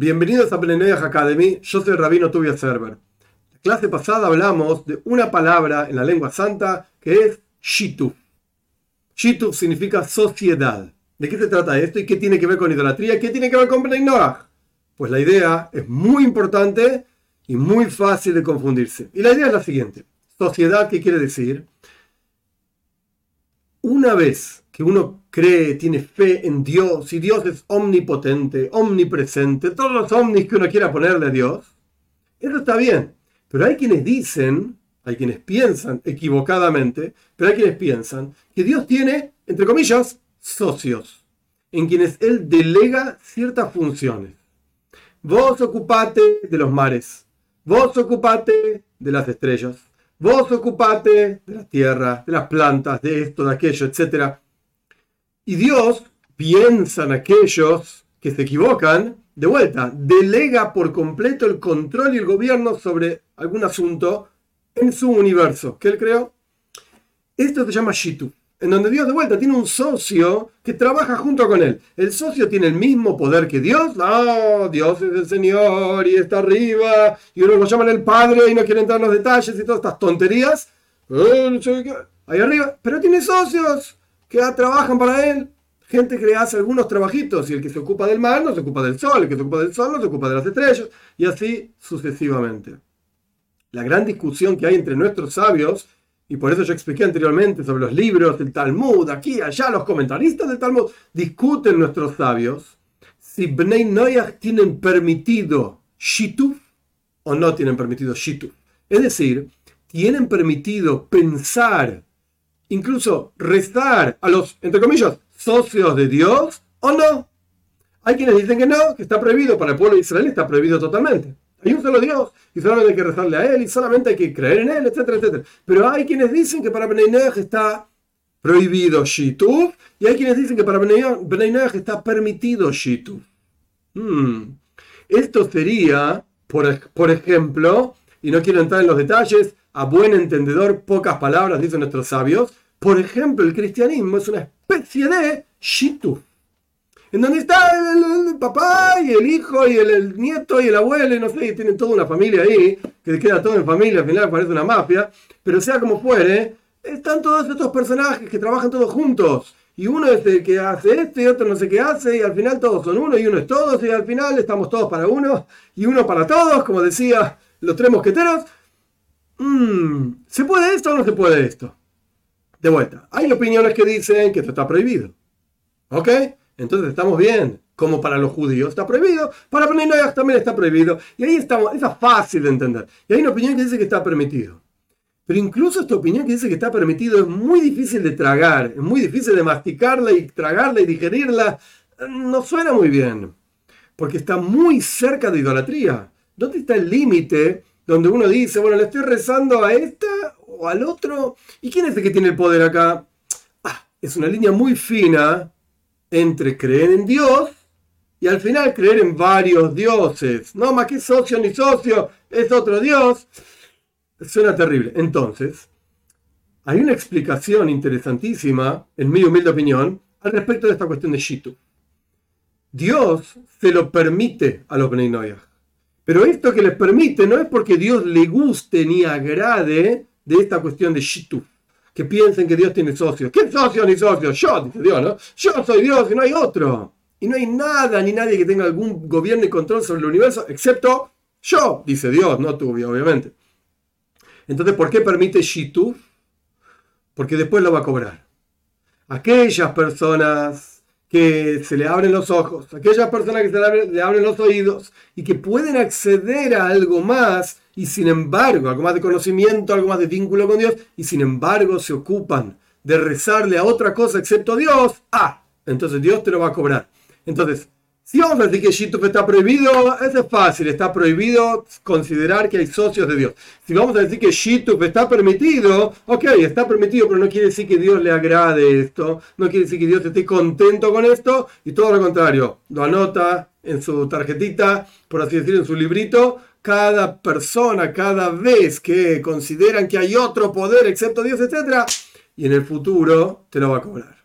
Bienvenidos a Plenedias Academy, yo soy el Rabino Tubia Server. La clase pasada hablamos de una palabra en la lengua santa que es Shitu. Shitu significa sociedad. ¿De qué se trata esto y qué tiene que ver con idolatría? ¿Qué tiene que ver con Bnei Pues la idea es muy importante y muy fácil de confundirse. Y la idea es la siguiente. Sociedad, ¿qué quiere decir? Una vez que uno cree, tiene fe en Dios, y Dios es omnipotente, omnipresente, todos los omnis que uno quiera ponerle a Dios, eso está bien. Pero hay quienes dicen, hay quienes piensan equivocadamente, pero hay quienes piensan que Dios tiene, entre comillas, socios, en quienes Él delega ciertas funciones. Vos ocupate de los mares, vos ocupate de las estrellas, vos ocupate de la tierra, de las plantas, de esto, de aquello, etcétera. Y Dios piensa en aquellos que se equivocan, de vuelta, delega por completo el control y el gobierno sobre algún asunto en su universo que él creó. Esto se llama Shitu, en donde Dios de vuelta tiene un socio que trabaja junto con él. El socio tiene el mismo poder que Dios. Ah, Dios es el Señor y está arriba, y uno lo llaman el Padre y no quiere entrar en los detalles y todas estas tonterías. Ahí arriba, pero tiene socios que trabajan para él. Gente que le hace algunos trabajitos y el que se ocupa del mar no se ocupa del sol, el que se ocupa del sol no se ocupa de las estrellas y así sucesivamente. La gran discusión que hay entre nuestros sabios, y por eso yo expliqué anteriormente sobre los libros del Talmud, aquí, allá, los comentaristas del Talmud, discuten nuestros sabios si Bnei Noyach tienen permitido Shituf o no tienen permitido Shituf. Es decir, tienen permitido pensar incluso restar a los, entre comillas, socios de Dios o no. Hay quienes dicen que no, que está prohibido para el pueblo de Israel, está prohibido totalmente. Hay un solo Dios y solamente hay que rezarle a Él y solamente hay que creer en Él, etcétera, etcétera. Pero hay quienes dicen que para Bnei está prohibido Shituf y hay quienes dicen que para Bnei está permitido Shituf. Hmm. Esto sería, por, por ejemplo, y no quiero entrar en los detalles, a buen entendedor, pocas palabras, dicen nuestros sabios. Por ejemplo, el cristianismo es una especie de shitu, en donde está el, papá y el hijo y el, nieto y el abuelo, y no sé, y tienen toda una familia ahí, que queda todo en familia, al final parece una mafia, pero sea como fuere, están todos estos personajes que trabajan todos juntos. Y uno es el que hace esto y otro no sé qué hace, y al final todos son uno y uno es todos, y al final estamos todos para uno y uno para todos, como decía los tres mosqueteros. Mm, ¿se puede esto o no se puede esto? De vuelta, hay opiniones que dicen que esto está prohibido. ¿Ok? Entonces estamos bien. Como para los judíos está prohibido, para Bnei también está prohibido. Y ahí estamos, es fácil de entender. Y hay una opinión que dice que está permitido. Pero incluso esta opinión que dice que está permitido es muy difícil de tragar, es muy difícil de masticarla y tragarla y digerirla. No suena muy bien, porque está muy cerca de idolatría. ¿Dónde está el límite donde uno dice, bueno, le estoy rezando a esta o al otro. ¿Y quién es el que tiene el poder acá? Ah, es una línea muy fina entre creer en Dios y al final creer en varios dioses. No, más que socio ni socio, es otro dios. Suena terrible. Entonces, hay una explicación interesantísima, en mi humilde opinión, al respecto de esta cuestión de Shitu. Dios se lo permite a los Bnei pero esto que les permite no es porque Dios le guste ni agrade de esta cuestión de Shitu. Que piensen que Dios tiene socios. ¿Qué socios ni socios? Yo, dice Dios, ¿no? Yo soy Dios y no hay otro. Y no hay nada ni nadie que tenga algún gobierno y control sobre el universo, excepto yo, dice Dios, no tú, obviamente. Entonces, ¿por qué permite Shitu? Porque después lo va a cobrar. Aquellas personas que se le abren los ojos, aquellas personas que se le abren, los oídos y que pueden acceder a algo más y sin embargo, algo más de conocimiento, algo más de vínculo con Dios y sin embargo se ocupan de rezarle a otra cosa excepto a Dios, ah, entonces Dios te lo va a cobrar. Entonces, si vamos a decir que Shituf está prohibido, eso es fácil, está prohibido considerar que hay socios de Dios. Si vamos a decir que Shituf está permitido, ok, está permitido, pero no quiere decir que Dios le agrade esto, no quiere decir que Dios esté contento con esto, y todo lo contrario, lo anota en su tarjetita, por así decirlo, en su librito, cada persona, cada vez que consideran que hay otro poder excepto Dios, etc., y en el futuro te lo va a cobrar.